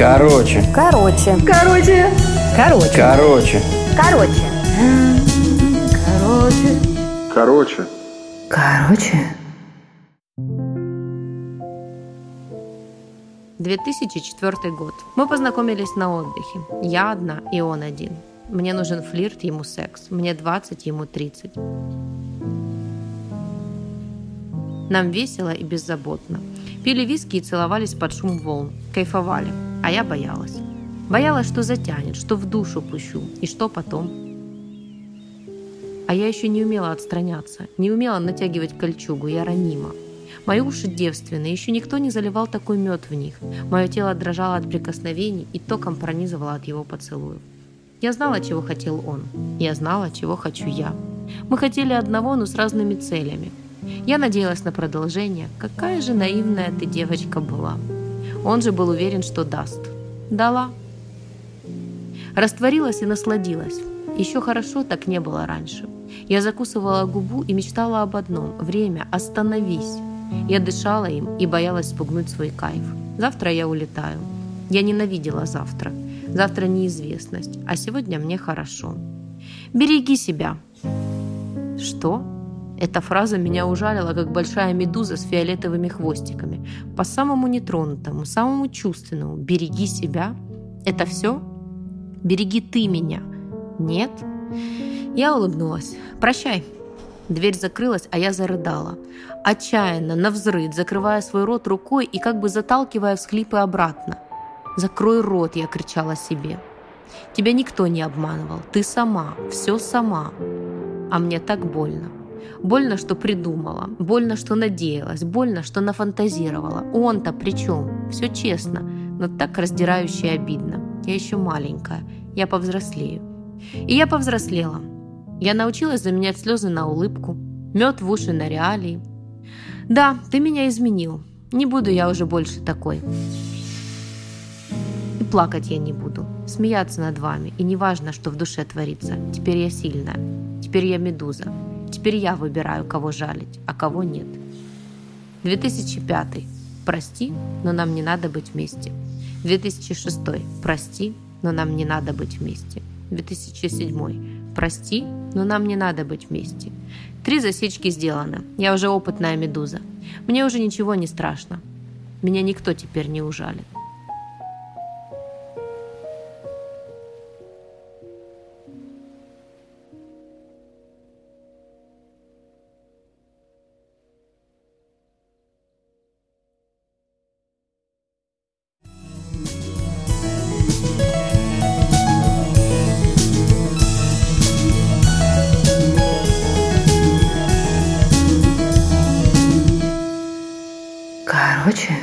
Короче. Короче. Короче. Короче. Короче. Короче. Короче. Короче. Короче. 2004 год. Мы познакомились на отдыхе. Я одна, и он один. Мне нужен флирт, ему секс. Мне 20, ему 30. Нам весело и беззаботно. Пили виски и целовались под шум волн. Кайфовали. А я боялась. Боялась, что затянет, что в душу пущу. И что потом? А я еще не умела отстраняться, не умела натягивать кольчугу, я ранима. Мои уши девственные, еще никто не заливал такой мед в них. Мое тело дрожало от прикосновений и током пронизывало от его поцелуев. Я знала, чего хотел он. Я знала, чего хочу я. Мы хотели одного, но с разными целями. Я надеялась на продолжение. Какая же наивная ты девочка была. Он же был уверен, что даст. Дала. Растворилась и насладилась. Еще хорошо так не было раньше. Я закусывала губу и мечтала об одном. Время, остановись. Я дышала им и боялась спугнуть свой кайф. Завтра я улетаю. Я ненавидела завтра. Завтра неизвестность, а сегодня мне хорошо. Береги себя. Что? Эта фраза меня ужалила, как большая медуза с фиолетовыми хвостиками. По самому нетронутому, самому чувственному. Береги себя. Это все? Береги ты меня. Нет? Я улыбнулась. Прощай. Дверь закрылась, а я зарыдала. Отчаянно, навзрыд, закрывая свой рот рукой и как бы заталкивая всхлипы обратно. «Закрой рот!» – я кричала себе. «Тебя никто не обманывал. Ты сама. Все сама. А мне так больно. Больно, что придумала. Больно, что надеялась. Больно, что нафантазировала. Он-то при чем? Все честно, но так раздирающе и обидно. Я еще маленькая. Я повзрослею. И я повзрослела. Я научилась заменять слезы на улыбку, мед в уши на реалии. Да, ты меня изменил. Не буду я уже больше такой. И плакать я не буду, смеяться над вами. И не важно, что в душе творится. Теперь я сильная. Теперь я медуза. Теперь я выбираю, кого жалить, а кого нет. 2005. Прости, но нам не надо быть вместе. 2006. Прости, но нам не надо быть вместе. 2007. Прости, но нам не надо быть вместе. Три засечки сделаны. Я уже опытная медуза. Мне уже ничего не страшно. Меня никто теперь не ужалит. Короче.